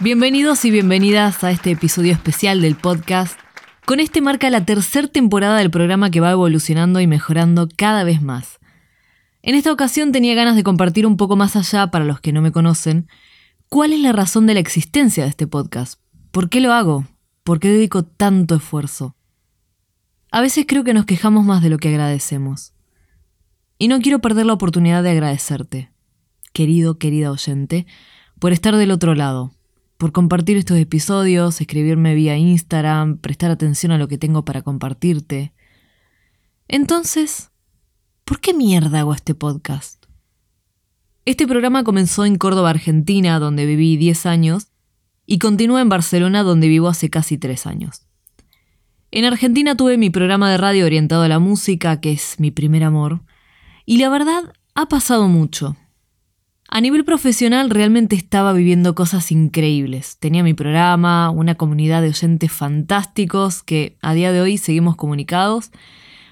Bienvenidos y bienvenidas a este episodio especial del podcast. Con este marca la tercera temporada del programa que va evolucionando y mejorando cada vez más. En esta ocasión tenía ganas de compartir un poco más allá, para los que no me conocen, cuál es la razón de la existencia de este podcast. ¿Por qué lo hago? ¿Por qué dedico tanto esfuerzo? A veces creo que nos quejamos más de lo que agradecemos. Y no quiero perder la oportunidad de agradecerte, querido, querida oyente, por estar del otro lado, por compartir estos episodios, escribirme vía Instagram, prestar atención a lo que tengo para compartirte. Entonces, ¿por qué mierda hago este podcast? Este programa comenzó en Córdoba, Argentina, donde viví 10 años, y continúa en Barcelona, donde vivo hace casi 3 años. En Argentina tuve mi programa de radio orientado a la música, que es mi primer amor, y la verdad ha pasado mucho. A nivel profesional realmente estaba viviendo cosas increíbles. Tenía mi programa, una comunidad de oyentes fantásticos que a día de hoy seguimos comunicados,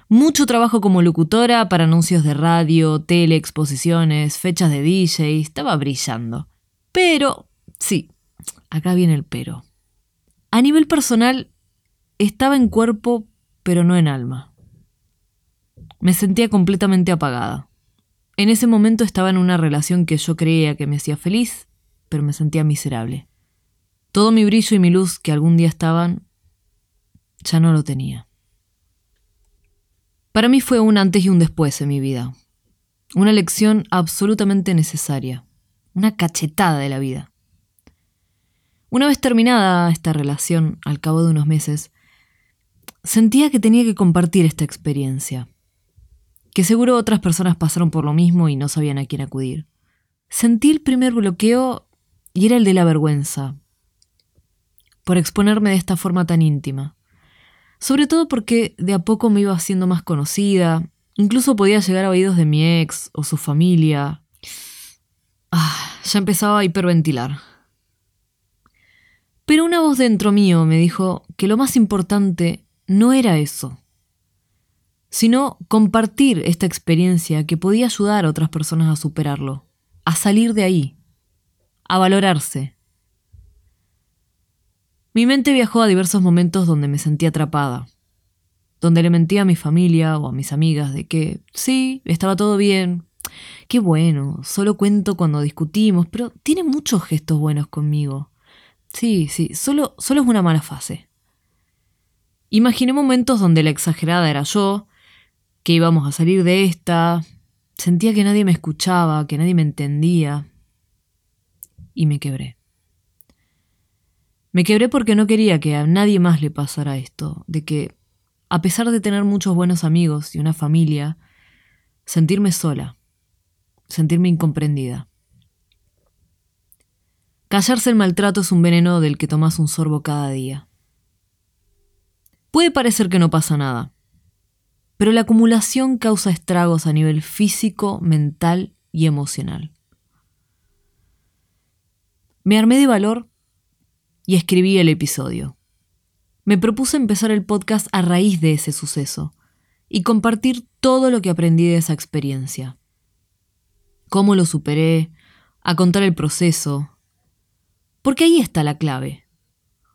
mucho trabajo como locutora para anuncios de radio, tele, exposiciones, fechas de DJ, estaba brillando. Pero, sí, acá viene el pero. A nivel personal, estaba en cuerpo, pero no en alma. Me sentía completamente apagada. En ese momento estaba en una relación que yo creía que me hacía feliz, pero me sentía miserable. Todo mi brillo y mi luz que algún día estaban, ya no lo tenía. Para mí fue un antes y un después en mi vida. Una lección absolutamente necesaria. Una cachetada de la vida. Una vez terminada esta relación, al cabo de unos meses, sentía que tenía que compartir esta experiencia que seguro otras personas pasaron por lo mismo y no sabían a quién acudir. Sentí el primer bloqueo y era el de la vergüenza, por exponerme de esta forma tan íntima. Sobre todo porque de a poco me iba haciendo más conocida, incluso podía llegar a oídos de mi ex o su familia. Ah, ya empezaba a hiperventilar. Pero una voz dentro mío me dijo que lo más importante no era eso sino compartir esta experiencia que podía ayudar a otras personas a superarlo, a salir de ahí, a valorarse. Mi mente viajó a diversos momentos donde me sentí atrapada, donde le mentía a mi familia o a mis amigas de que sí, estaba todo bien, qué bueno, solo cuento cuando discutimos, pero tiene muchos gestos buenos conmigo. Sí, sí, solo, solo es una mala fase. Imaginé momentos donde la exagerada era yo, que íbamos a salir de esta. Sentía que nadie me escuchaba, que nadie me entendía. Y me quebré. Me quebré porque no quería que a nadie más le pasara esto, de que, a pesar de tener muchos buenos amigos y una familia, sentirme sola, sentirme incomprendida. Callarse el maltrato es un veneno del que tomas un sorbo cada día. Puede parecer que no pasa nada, pero la acumulación causa estragos a nivel físico, mental y emocional. Me armé de valor y escribí el episodio. Me propuse empezar el podcast a raíz de ese suceso y compartir todo lo que aprendí de esa experiencia. Cómo lo superé, a contar el proceso. Porque ahí está la clave.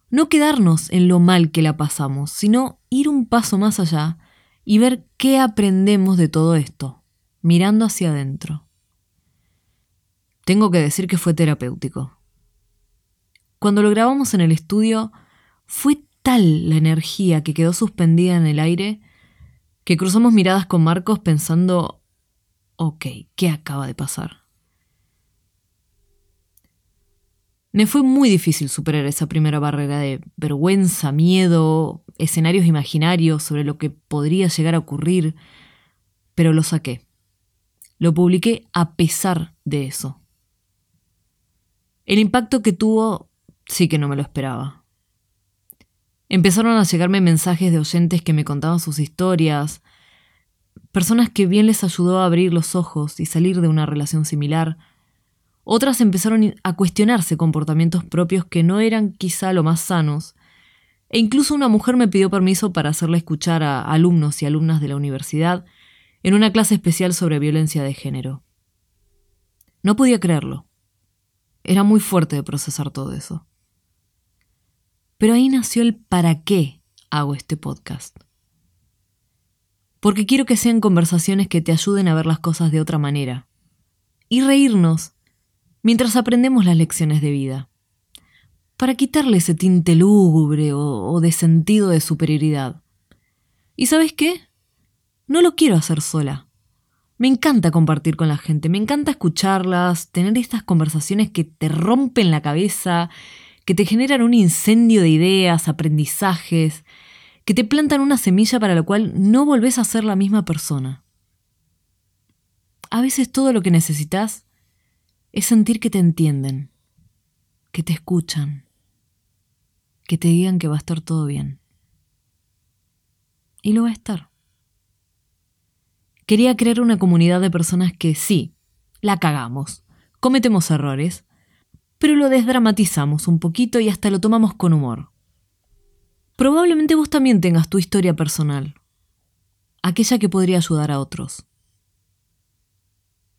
No quedarnos en lo mal que la pasamos, sino ir un paso más allá y ver qué aprendemos de todo esto, mirando hacia adentro. Tengo que decir que fue terapéutico. Cuando lo grabamos en el estudio, fue tal la energía que quedó suspendida en el aire que cruzamos miradas con Marcos pensando, ok, ¿qué acaba de pasar? Me fue muy difícil superar esa primera barrera de vergüenza, miedo, escenarios imaginarios sobre lo que podría llegar a ocurrir, pero lo saqué. Lo publiqué a pesar de eso. El impacto que tuvo sí que no me lo esperaba. Empezaron a llegarme mensajes de oyentes que me contaban sus historias, personas que bien les ayudó a abrir los ojos y salir de una relación similar, otras empezaron a cuestionarse comportamientos propios que no eran quizá lo más sanos, e incluso una mujer me pidió permiso para hacerle escuchar a alumnos y alumnas de la universidad en una clase especial sobre violencia de género. No podía creerlo. Era muy fuerte de procesar todo eso. Pero ahí nació el para qué hago este podcast. Porque quiero que sean conversaciones que te ayuden a ver las cosas de otra manera. Y reírnos mientras aprendemos las lecciones de vida. Para quitarle ese tinte lúgubre o, de sentido de superioridad. ¿Y sabes qué? No lo quiero hacer sola. Me encanta compartir con la gente, me encanta escucharlas, tener estas conversaciones que te rompen la cabeza, que te generan un incendio de ideas, aprendizajes, que te plantan una semilla para la cual no volvés a ser la misma persona. A veces todo lo que necesitas es sentir que te entienden, que te escuchan, que te digan que va a estar todo bien. Y lo va a estar. Quería crear una comunidad de personas que sí, la cagamos, cometemos errores, pero lo desdramatizamos un poquito y hasta lo tomamos con humor. Probablemente vos también tengas tu historia personal, aquella que podría ayudar a otros.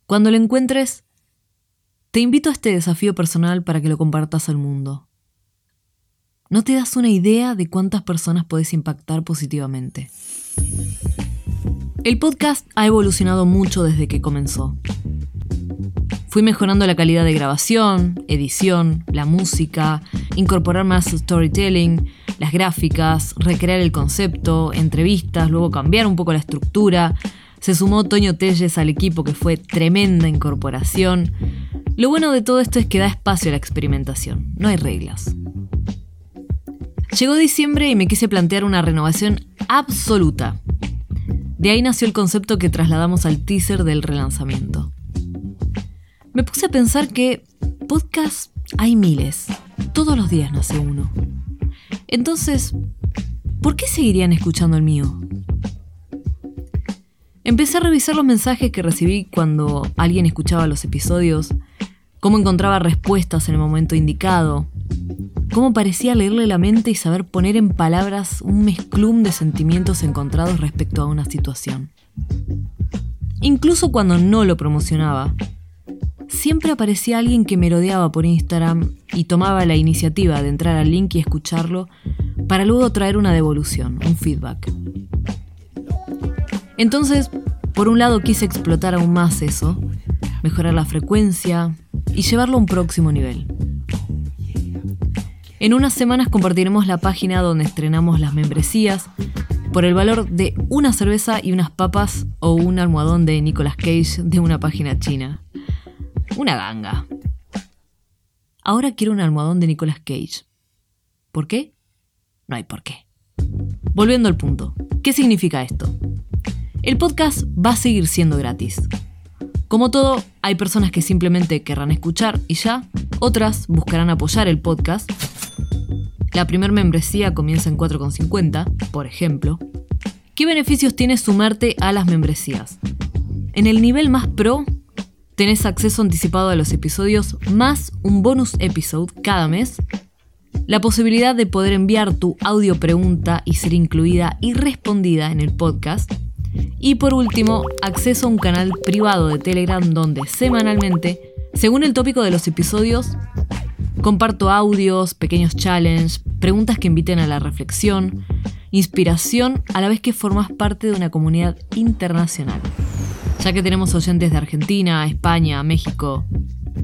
Cuando lo encuentres, te invito a este desafío personal para que lo compartas al mundo. No te das una idea de cuántas personas puedes impactar positivamente. El podcast ha evolucionado mucho desde que comenzó. Fui mejorando la calidad de grabación, edición, la música, incorporar más storytelling, las gráficas, recrear el concepto, entrevistas, luego cambiar un poco la estructura. Se sumó Toño Telles al equipo que fue tremenda incorporación. Lo bueno de todo esto es que da espacio a la experimentación, no hay reglas. Llegó diciembre y me quise plantear una renovación absoluta. De ahí nació el concepto que trasladamos al teaser del relanzamiento. Me puse a pensar que podcast hay miles. Todos los días nace uno. Entonces, ¿por qué seguirían escuchando el mío? Empecé a revisar los mensajes que recibí cuando alguien escuchaba los episodios, cómo encontraba respuestas en el momento indicado, cómo parecía leerle la mente y saber poner en palabras un mezclum de sentimientos encontrados respecto a una situación. Incluso cuando no lo promocionaba, siempre aparecía alguien que me rodeaba por Instagram y tomaba la iniciativa de entrar al link y escucharlo para luego traer una devolución, un feedback. Entonces, por un lado quise explotar aún más eso, mejorar la frecuencia y llevarlo a un próximo nivel. En unas semanas compartiremos la página donde estrenamos las membresías por el valor de una cerveza y unas papas o un almohadón de Nicolas Cage de una página china. Una ganga. Ahora quiero un almohadón de Nicolas Cage. ¿Por qué? No hay por qué. Volviendo al punto, ¿qué significa esto? El podcast va a seguir siendo gratis. Como todo, hay personas que simplemente querrán escuchar y ya, otras buscarán apoyar el podcast. La primera membresía comienza en 4,50, por ejemplo. ¿Qué beneficios tiene sumarte a las membresías? En el nivel más pro tenés acceso anticipado a los episodios más un bonus episode cada mes, la posibilidad de poder enviar tu audio pregunta y ser incluida y respondida en el podcast, y por último, acceso a un canal privado de Telegram donde semanalmente, según el tópico de los episodios, comparto audios, pequeños challenges, preguntas que inviten a la reflexión, inspiración a la vez que formas parte de una comunidad internacional ya que tenemos oyentes de Argentina, España, México.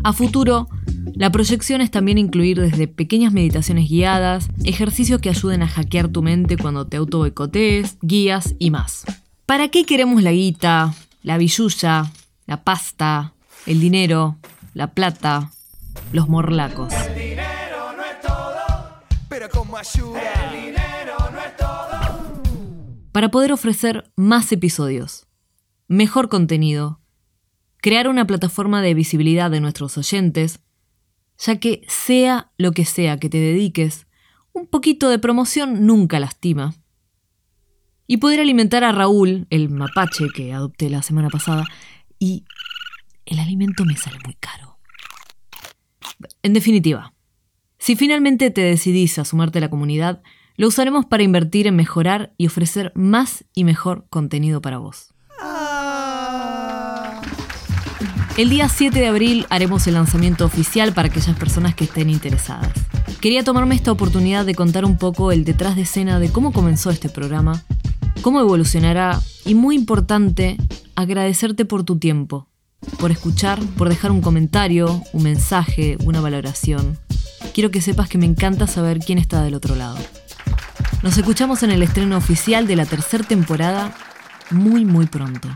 A futuro, la proyección es también incluir desde pequeñas meditaciones guiadas, ejercicios que ayuden a hackear tu mente cuando te auto guías y más. ¿Para qué queremos la guita, la billulla, la pasta, el dinero, la plata, los morlacos? El dinero no es todo, pero como ayuda. El dinero no es todo. Para poder ofrecer más episodios mejor contenido, crear una plataforma de visibilidad de nuestros oyentes, ya que sea lo que sea que te dediques, un poquito de promoción nunca lastima. Y poder alimentar a Raúl, el mapache que adopté la semana pasada, y el alimento me sale muy caro. En definitiva, si finalmente te decidís a sumarte a la comunidad, lo usaremos para invertir en mejorar y ofrecer más y mejor contenido para vos. El día 7 de abril haremos el lanzamiento oficial para aquellas personas que estén interesadas. Quería tomarme esta oportunidad de contar un poco el detrás de escena de cómo comenzó este programa, cómo evolucionará y muy importante, agradecerte por tu tiempo, por escuchar, por dejar un comentario, un mensaje, una valoración. Quiero que sepas que me encanta saber quién está del otro lado. Nos escuchamos en el estreno oficial de la tercera temporada muy muy pronto.